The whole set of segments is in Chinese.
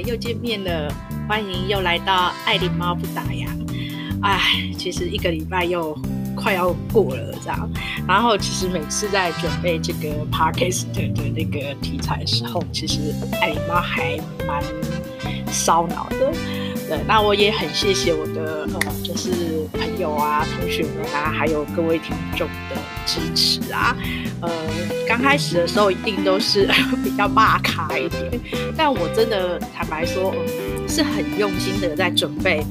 又见面了，欢迎又来到爱琳猫不打烊。哎，其实一个礼拜又快要过了，这样。然后其实每次在准备这个 podcast 的那个题材的时候，其实爱琳猫还蛮烧脑的。对，那我也很谢谢我的呃，就是朋友啊、同学们啊，还有各位听众的支持啊。呃，刚开始的时候一定都是 比较骂咖一点，但我真的坦白说，嗯，是很用心的在准备，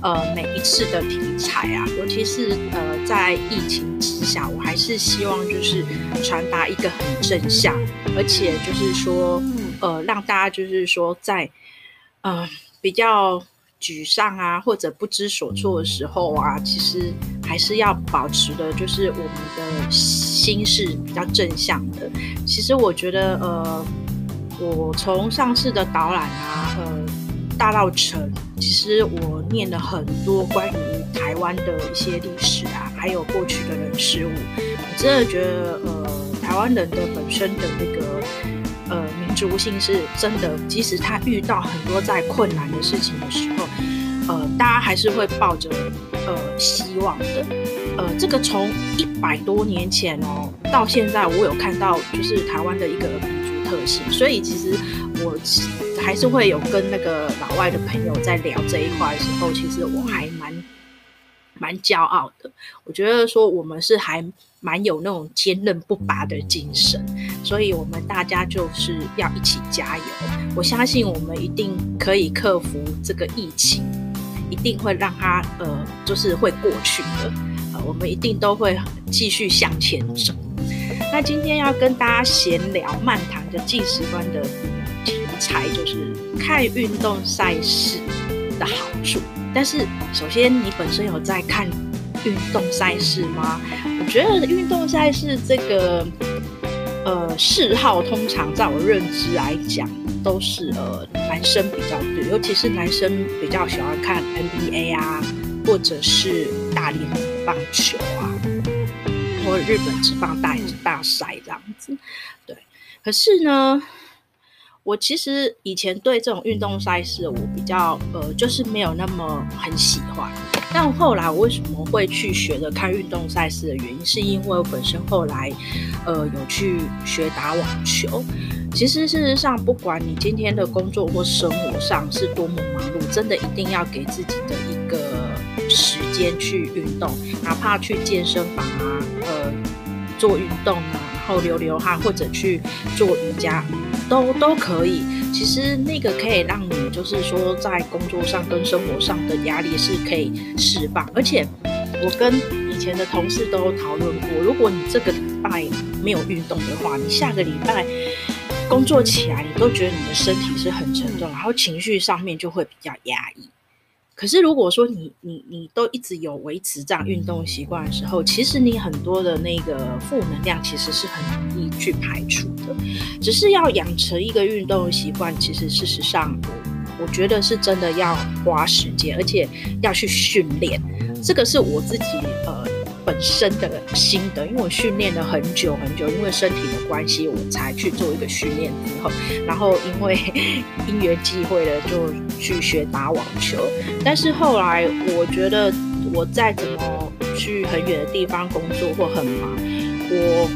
呃，每一次的题材啊，尤其是呃，在疫情之下，我还是希望就是传达一个很正向，而且就是说，呃，让大家就是说在，呃，比较沮丧啊，或者不知所措的时候啊，其实还是要保持的，就是我们的心是比较正向的。其实我觉得，呃，我从上次的导览啊，呃，大稻埕，其实我念了很多关于台湾的一些历史啊，还有过去的人事物，我真的觉得，呃，台湾人的本身的那个。呃，民族性是真的，即使他遇到很多在困难的事情的时候，呃，大家还是会抱着呃希望的。呃，这个从一百多年前哦到现在，我有看到就是台湾的一个民族特性，所以其实我还是会有跟那个老外的朋友在聊这一块的时候，其实我还蛮蛮骄傲的。我觉得说我们是还蛮有那种坚韧不拔的精神。所以，我们大家就是要一起加油。我相信我们一定可以克服这个疫情，一定会让它呃，就是会过去的。呃，我们一定都会继续向前走。那今天要跟大家闲聊漫谈的计时观的题材，就是看运动赛事的好处。但是，首先你本身有在看运动赛事吗？我觉得运动赛事这个。呃，嗜好通常在我认知来讲，都是呃男生比较对，尤其是男生比较喜欢看 NBA 啊，或者是大联盟棒球啊，或日本职棒大大赛这样子。对，可是呢，我其实以前对这种运动赛事，我比较呃，就是没有那么很喜欢。但后来我为什么会去学着看运动赛事的原因，是因为我本身后来，呃，有去学打网球。其实事实上，不管你今天的工作或生活上是多么忙碌，真的一定要给自己的一个时间去运动，哪怕去健身房啊，呃，做运动啊，然后流流汗，或者去做瑜伽，都都可以。其实那个可以让你，就是说在工作上跟生活上的压力是可以释放，而且我跟以前的同事都讨论过，如果你这个礼拜没有运动的话，你下个礼拜工作起来，你都觉得你的身体是很沉重，然后情绪上面就会比较压抑。可是如果说你你你都一直有维持这样运动习惯的时候，其实你很多的那个负能量其实是很容易去排除的。只是要养成一个运动习惯，其实事实上我我觉得是真的要花时间，而且要去训练。这个是我自己呃。本身的心得，因为我训练了很久很久，因为身体的关系，我才去做一个训练之后，然后因为因缘际会的就去学打网球。但是后来我觉得，我再怎么去很远的地方工作或很忙，我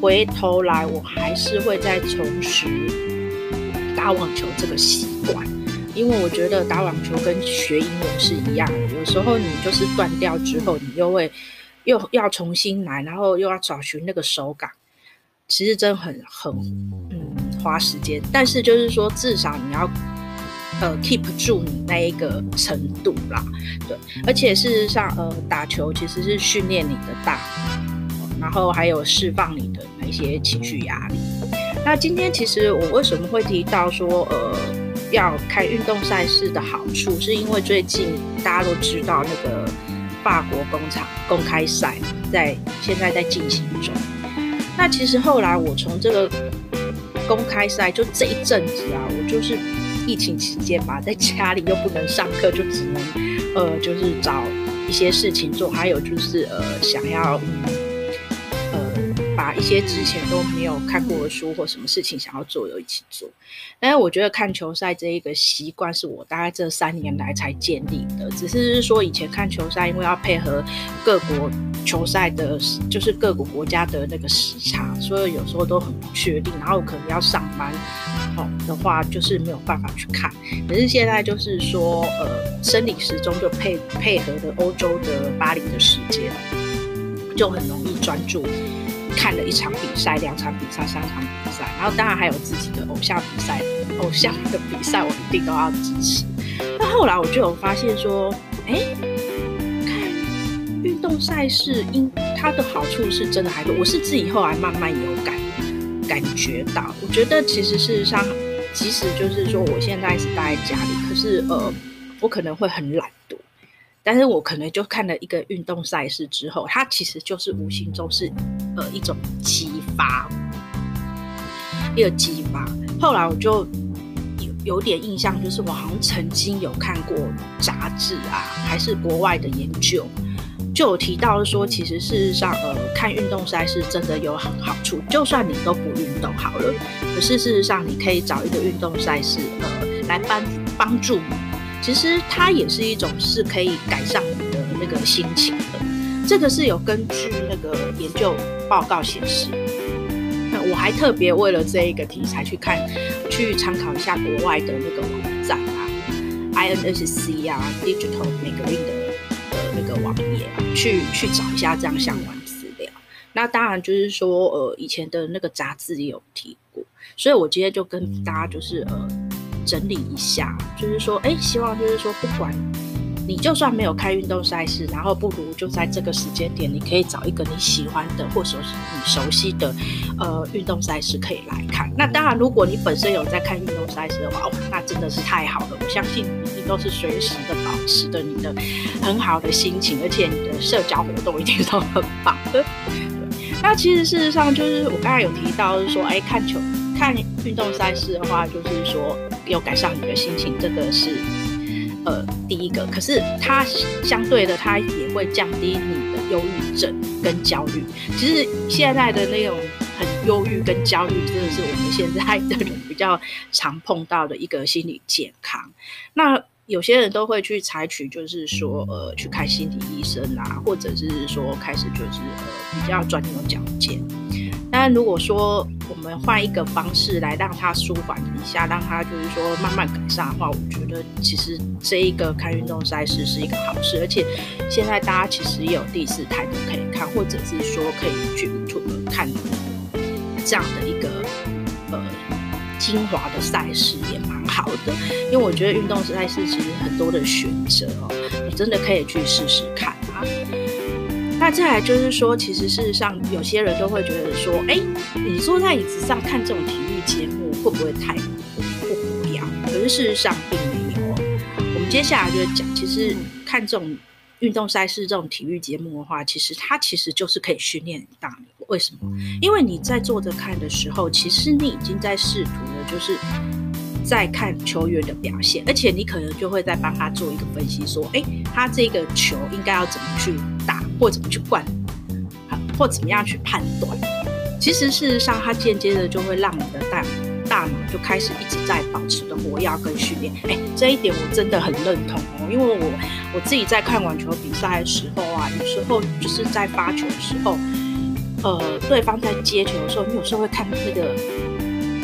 回头来我还是会再重拾打网球这个习惯，因为我觉得打网球跟学英文是一样的，有时候你就是断掉之后，你又会。又要重新来，然后又要找寻那个手感，其实真的很很嗯花时间。但是就是说，至少你要呃 keep 住你那一个程度啦，对。而且事实上，呃，打球其实是训练你的大脑，然后还有释放你的那些情绪压力。那今天其实我为什么会提到说，呃，要开运动赛事的好处，是因为最近大家都知道那个。法国工厂公开赛在现在在进行中。那其实后来我从这个公开赛就这一阵子啊，我就是疫情期间吧，在家里又不能上课，就只能呃就是找一些事情做，还有就是呃想要把一些之前都没有看过的书或什么事情想要做又一起做。但是我觉得看球赛这一个习惯是我大概这三年来才建立的，只是说以前看球赛因为要配合各国球赛的，就是各个国家的那个时差，所以有时候都很不确定，然后可能要上班哦的话，就是没有办法去看。可是现在就是说，呃，生理时钟就配配合的欧洲的巴黎的时间。就很容易专注看了一场比赛、两场比赛、三场比赛，然后当然还有自己的偶像比赛、偶像的比赛，我一定都要支持。那后来我就有发现说，哎、运动赛事，因它的好处是真的还多。我是自己后来慢慢有感感觉到，我觉得其实事实上，即使就是说我现在是待在家里，可是呃，我可能会很懒。但是我可能就看了一个运动赛事之后，它其实就是无形中是呃一种激发，一个激发。后来我就有有点印象，就是我好像曾经有看过杂志啊，还是国外的研究，就有提到说，其实事实上呃看运动赛事真的有很好处，就算你都不运动好了，可是事实上你可以找一个运动赛事呃来帮帮助你。其实它也是一种是可以改善你的那个心情的，这个是有根据那个研究报告显示。那我还特别为了这一个题材去看，去参考一下国外的那个网站啊，INSC 啊，Digital Magazine 的的那个网页啊，去去找一下这样相关资料。那当然就是说，呃，以前的那个杂志也有提过，所以我今天就跟大家就是呃。整理一下，就是说，哎，希望就是说，不管你就算没有开运动赛事，然后不如就在这个时间点，你可以找一个你喜欢的或者你熟悉的呃运动赛事可以来看。那当然，如果你本身有在看运动赛事的话，哦，那真的是太好了。我相信你一定都是随时的保持的你的很好的心情，而且你的社交活动一定都很棒。那其实事实上就是我刚才有提到，就是说，哎，看球。看运动赛事的话，就是说有改善你的心情，这个是呃第一个。可是它相对的，它也会降低你的忧郁症跟焦虑。其实现在的那种很忧郁跟焦虑，真的是我们现在的人比较常碰到的一个心理健康。那有些人都会去采取，就是说呃去看心理医生啊，或者是说开始就是呃比较钻牛角尖。但如果说我们换一个方式来让他舒缓一下，让他就是说慢慢改善的话，我觉得其实这一个看运动赛事是一个好事，而且现在大家其实有第四台都可以看，或者是说可以去 YouTube 看这样的一个呃精华的赛事也蛮好的，因为我觉得运动赛事其实很多的选择哦，你真的可以去试试看。那再来就是说，其实事实上，有些人都会觉得说，哎，你坐在椅子上看这种体育节目，会不会太不无聊？可是事实上并没有。我们接下来就是讲，其实看这种运动赛事、这种体育节目的话，其实它其实就是可以训练大脑。为什么？因为你在坐着看的时候，其实你已经在试图的，就是在看球员的表现，而且你可能就会再帮他做一个分析，说，哎，他这个球应该要怎么去打。或怎么去灌，或怎么样去判断？其实事实上，他间接的就会让你的大大脑就开始一直在保持的活跃跟训练。哎，这一点我真的很认同哦，因为我我自己在看网球比赛的时候啊，有时候就是在发球的时候，呃，对方在接球的时候，你有时候会看那个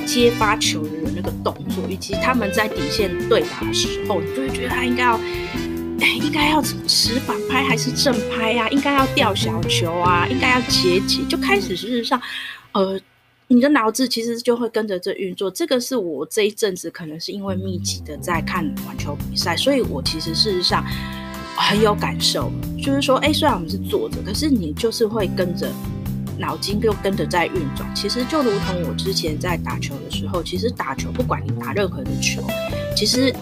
接发球的那个动作，以及他们在底线对打的时候，你就会觉得他应该要。应该要持反拍还是正拍啊？应该要吊小球啊？应该要截击？就开始事实上，呃，你的脑子其实就会跟着这运作。这个是我这一阵子可能是因为密集的在看网球比赛，所以我其实事实上很有感受。就是说，哎，虽然我们是坐着，可是你就是会跟着脑筋就跟着在运转。其实就如同我之前在打球的时候，其实打球不管你打任何的球，其实。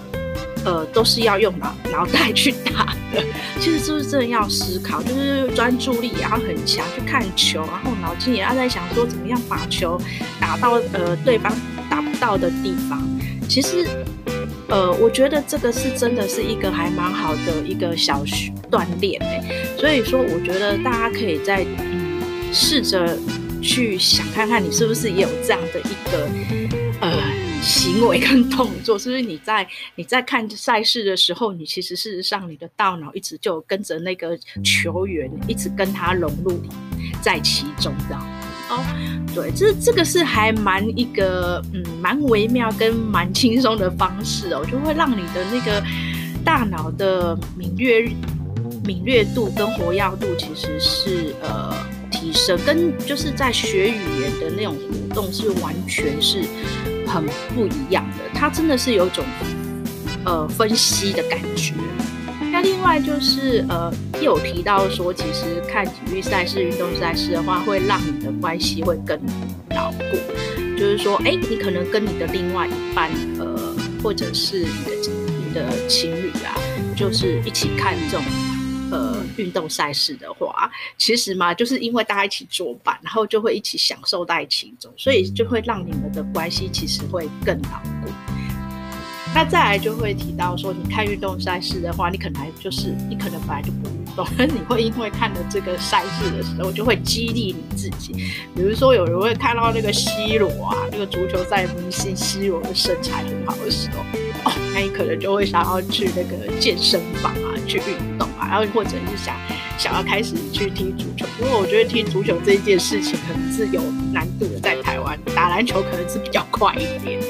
呃，都是要用脑脑袋去打的，其实就是真的要思考，就是专注力也要很强，去看球，然后脑筋也要在想说怎么样把球打到呃对方打不到的地方。其实，呃，我觉得这个是真的是一个还蛮好的一个小锻炼诶。所以说，我觉得大家可以在试着去想看看你是不是也有这样的一个呃行为跟动作，是不是你在你在看赛事的时候，你其实事实上你的大脑一直就跟着那个球员，一直跟他融入在其中的哦。对，这这个是还蛮一个嗯蛮微妙跟蛮轻松的方式哦，就会让你的那个大脑的敏锐敏锐度跟活跃度其实是呃。提升跟就是在学语言的那种活动是完全是很不一样的，它真的是有一种呃分析的感觉。那另外就是呃，有提到说，其实看体育赛事、运动赛事的话，会让你的关系会更牢固。就是说，哎，你可能跟你的另外一半，呃，或者是你的你的情侣啊，就是一起看这种。运动赛事的话，其实嘛，就是因为大家一起作伴，然后就会一起享受在其中，所以就会让你们的关系其实会更牢固。那再来就会提到说，你看运动赛事的话，你可能就是你可能本来就不运动，但 你会因为看了这个赛事的时候，就会激励你自己。比如说，有人会看到那个 C 罗啊，那个足球赛明星 C 罗的身材很好的时候，哦，那你可能就会想要去那个健身房啊，去运动啊。然后或者是想想要开始去踢足球，因为我觉得踢足球这一件事情可能是有难度的，在台湾打篮球可能是比较快一点。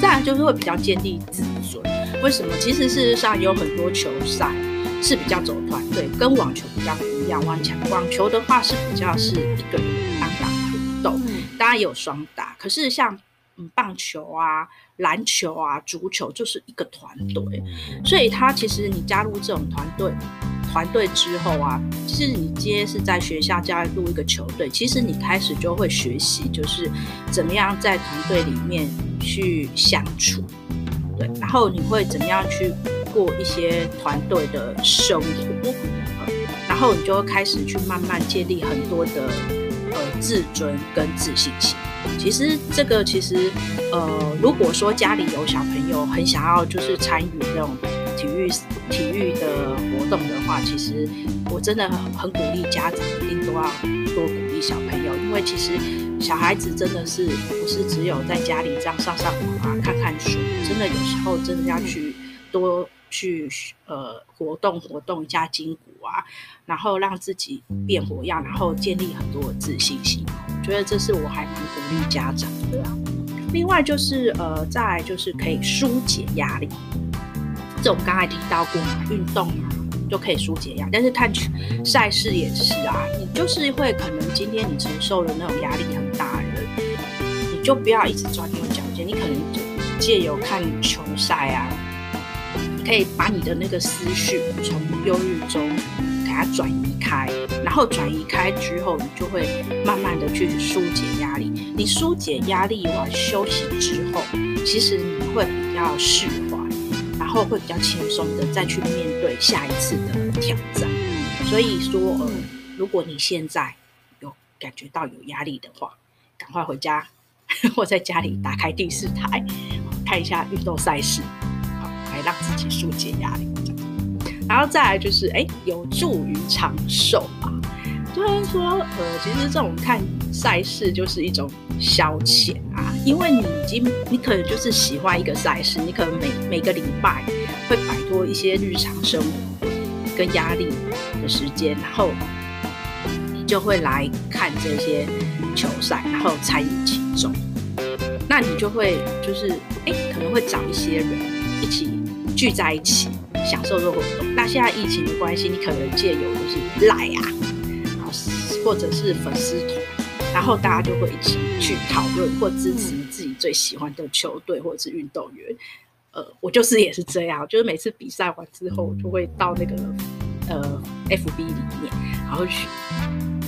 再来就是会比较建立自尊，为什么？其实事实上有很多球赛是比较走团队，跟网球比较不一样。网球网球的话是比较是一个人单打独斗，当然也有双打，可是像。嗯，棒球啊，篮球啊，足球就是一个团队，所以他其实你加入这种团队，团队之后啊，其实你今天是在学校加入一个球队，其实你开始就会学习，就是怎么样在团队里面去相处，对，然后你会怎么样去过一些团队的生活，然后你就会开始去慢慢建立很多的呃自尊跟自信心。其实这个其实，呃，如果说家里有小朋友很想要就是参与这种体育体育的活动的话，其实我真的很很鼓励家长一定都要多鼓励小朋友，因为其实小孩子真的是不是只有在家里这样上上网啊、看看书，真的有时候真的要去多去呃活动活动一下筋骨啊，然后让自己变活样，然后建立很多的自信心。我觉得这是我还蛮鼓励家长的啊。另外就是呃，再就是可以疏解压力。这我们刚才提到过嘛，运动啊就可以疏解压力。但是看赛事也是啊，你就是会可能今天你承受的那种压力很大的，你就不要一直钻牛角尖。你可能借由看球赛啊，可以把你的那个思绪从忧郁中给它转移开。然后转移开之后，你就会慢慢的去疏解压力。你疏解压力完休息之后，其实你会比较释怀，然后会比较轻松的再去面对下一次的挑战。所以说，呃，如果你现在有感觉到有压力的话，赶快回家 或在家里打开第四台，看一下运动赛事，来让自己疏解压力。然后再来就是，哎，有助于长寿啊。就是说，呃，其实这种看赛事就是一种消遣啊，因为你已经，你可能就是喜欢一个赛事，你可能每每个礼拜会摆脱一些日常生活跟压力的时间，然后你就会来看这些球赛，然后参与其中。那你就会就是，哎，可能会找一些人一起聚在一起。享受这个活动。那现在疫情的关系，你可能借由就是赖啊，然后或者是粉丝团，然后大家就会一起去讨论或支持自己最喜欢的球队或者是运动员。呃，我就是也是这样，就是每次比赛完之后，就会到那个呃 FB 里面，然后去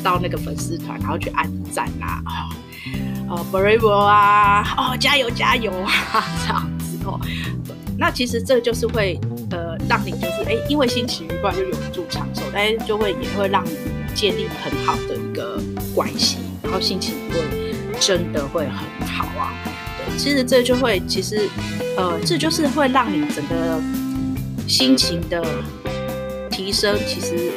到那个粉丝团，然后去按赞啊，哦，Bravo 啊，哦，加油加油啊，这样子哦。那其实这就是会。呃，让你就是哎，因为心情愉快就有助长寿，但是就会也会让你建立很好的一个关系，然后心情会真的会很好啊。对，其实这就会，其实呃，这就是会让你整个心情的提升，其实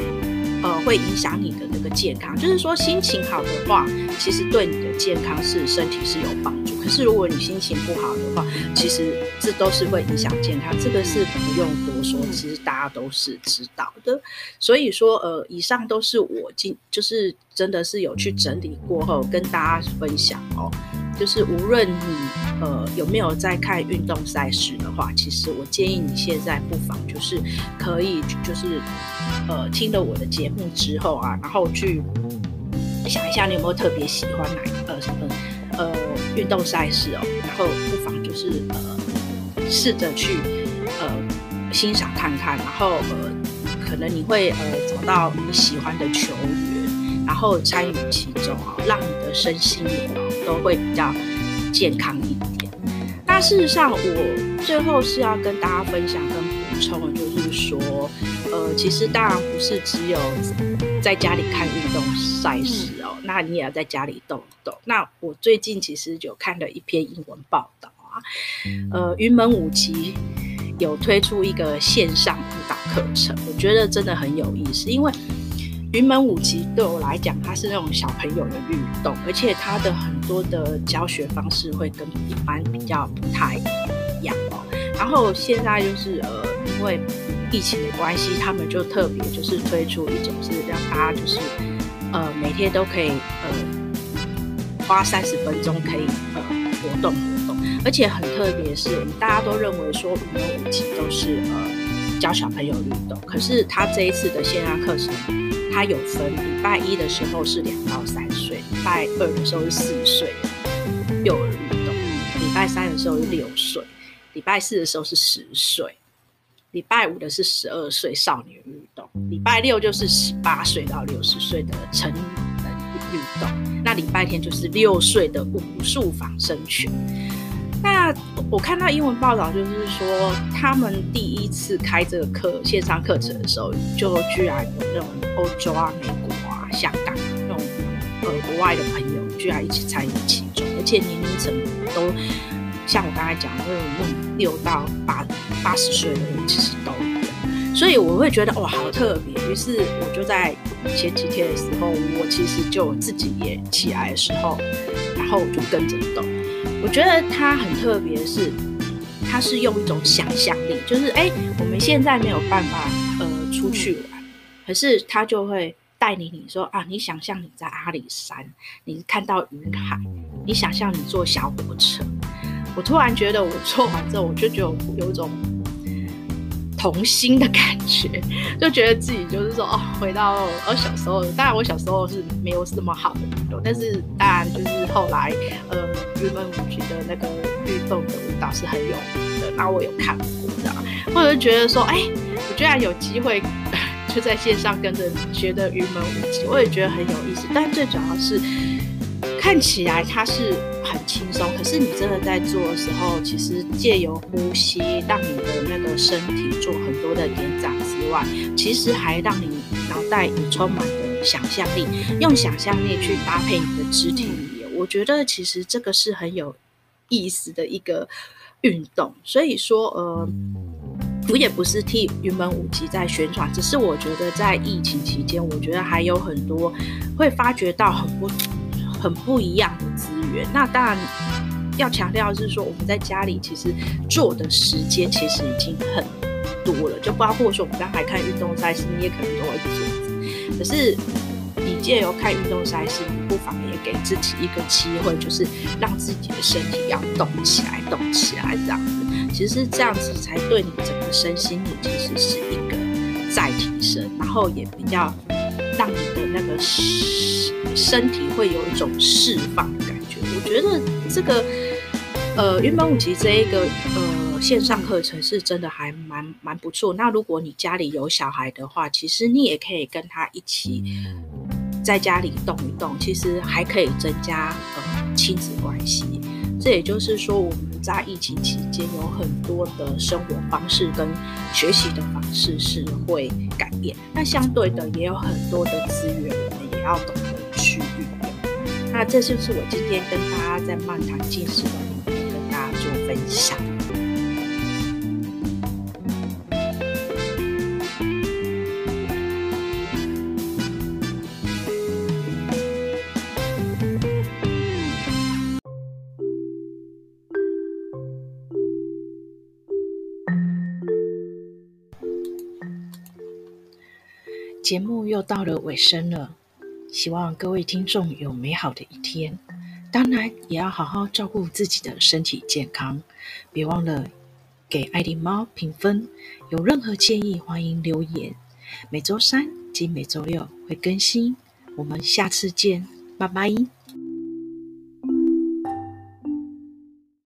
呃会影响你的那个健康。就是说心情好的话，其实对你的健康是身体是有帮助。是如果你心情不好的话，其实这都是会影响健康。这个是不用多说，其实大家都是知道的。所以说，呃，以上都是我今就是真的是有去整理过后跟大家分享哦。就是无论你呃有没有在看运动赛事的话，其实我建议你现在不妨就是可以就是呃听了我的节目之后啊，然后去想一下你有没有特别喜欢哪一个什么呃运动赛事哦，然后不妨就是呃试着去呃欣赏看看，然后呃可能你会呃找到你喜欢的球员，然后参与其中啊，让你的身心灵哦都会比较健康一点。那事实上，我最后是要跟大家分享跟补充的，就是说，呃，其实当然不是只有在家里看运动赛事哦，那你也要在家里动一动。那我最近其实就看了一篇英文报道啊，呃，云门舞集有推出一个线上舞蹈课程，我觉得真的很有意思，因为。云门舞集对我来讲，它是那种小朋友的运动，而且它的很多的教学方式会跟一般比较不太一样哦。然后现在就是呃，因为疫情的关系，他们就特别就是推出一种是让大家就是呃每天都可以呃花三十分钟可以呃活动活动，而且很特别是我们，大家都认为说云门舞集都是呃教小朋友运动，可是他这一次的线上课程。它有分，礼拜一的时候是两到三岁，礼拜二的时候是四岁幼儿运动，礼拜三的时候是六岁，礼拜四的时候是十岁，礼拜五的是十二岁少年运动，礼拜六就是十八岁到六十岁的成人运动，那礼拜天就是六岁的武术仿生拳。那我看到英文报道，就是说他们第一次开这个课线上课程的时候，就居然有那种欧洲啊、美国啊、香港啊那种呃国外的朋友，居然一起参与其中，而且年龄层都像我刚才讲的那种六到八八十岁的人，其实都有，所以我会觉得哇，好特别。于是我就在前几天的时候，我其实就自己也起来的时候，然后就跟着动。我觉得它很特别，是它是用一种想象力，就是哎，我们现在没有办法呃出去玩，可是它就会带领你说啊，你想象你在阿里山，你看到云海，你想象你坐小火车。我突然觉得我做完之后，我就觉得有一种。童心的感觉，就觉得自己就是说哦，回到我小时候。当然，我小时候是没有这么好的运动，但是当然就是后来，呃，云门舞曲的那个运动的舞蹈是很有名的。那我有看过的，或者觉得说，哎，我居然有机会 就在线上跟着学的云门舞集，我也觉得很有意思。但最主要是。看起来它是很轻松，可是你真的在做的时候，其实借由呼吸，让你的那个身体做很多的延展之外，其实还让你脑袋也充满了想象力，用想象力去搭配你的肢体语言。我觉得其实这个是很有意思的一个运动。所以说，呃，我也不是替云门舞集在宣传，只是我觉得在疫情期间，我觉得还有很多会发觉到很多。很不一样的资源，那当然要强调是说，我们在家里其实做的时间其实已经很多了，就包括说我们刚才看运动赛事，你也可能都会去做。可是你借由看运动赛事，你不妨也给自己一个机会，就是让自己的身体要动起来，动起来这样子。其实这样子才对你整个身心灵其实是一个再提升，然后也比较让你的那个。身体会有一种释放的感觉，我觉得这个呃云门舞集这一个呃线上课程是真的还蛮蛮不错。那如果你家里有小孩的话，其实你也可以跟他一起在家里动一动，其实还可以增加呃亲子关系。这也就是说，我们在疫情期间有很多的生活方式跟学习的方式是会改变，那相对的也有很多的资源，我们也要懂得。去运用，那这就是我今天跟大家在漫谈近视的里面跟大家做分享。节目又到了尾声了，希望各位听众有美好的一天。当然，也要好好照顾自己的身体健康。别忘了给爱丽猫评分。有任何建议，欢迎留言。每周三及每周六会更新。我们下次见，拜拜。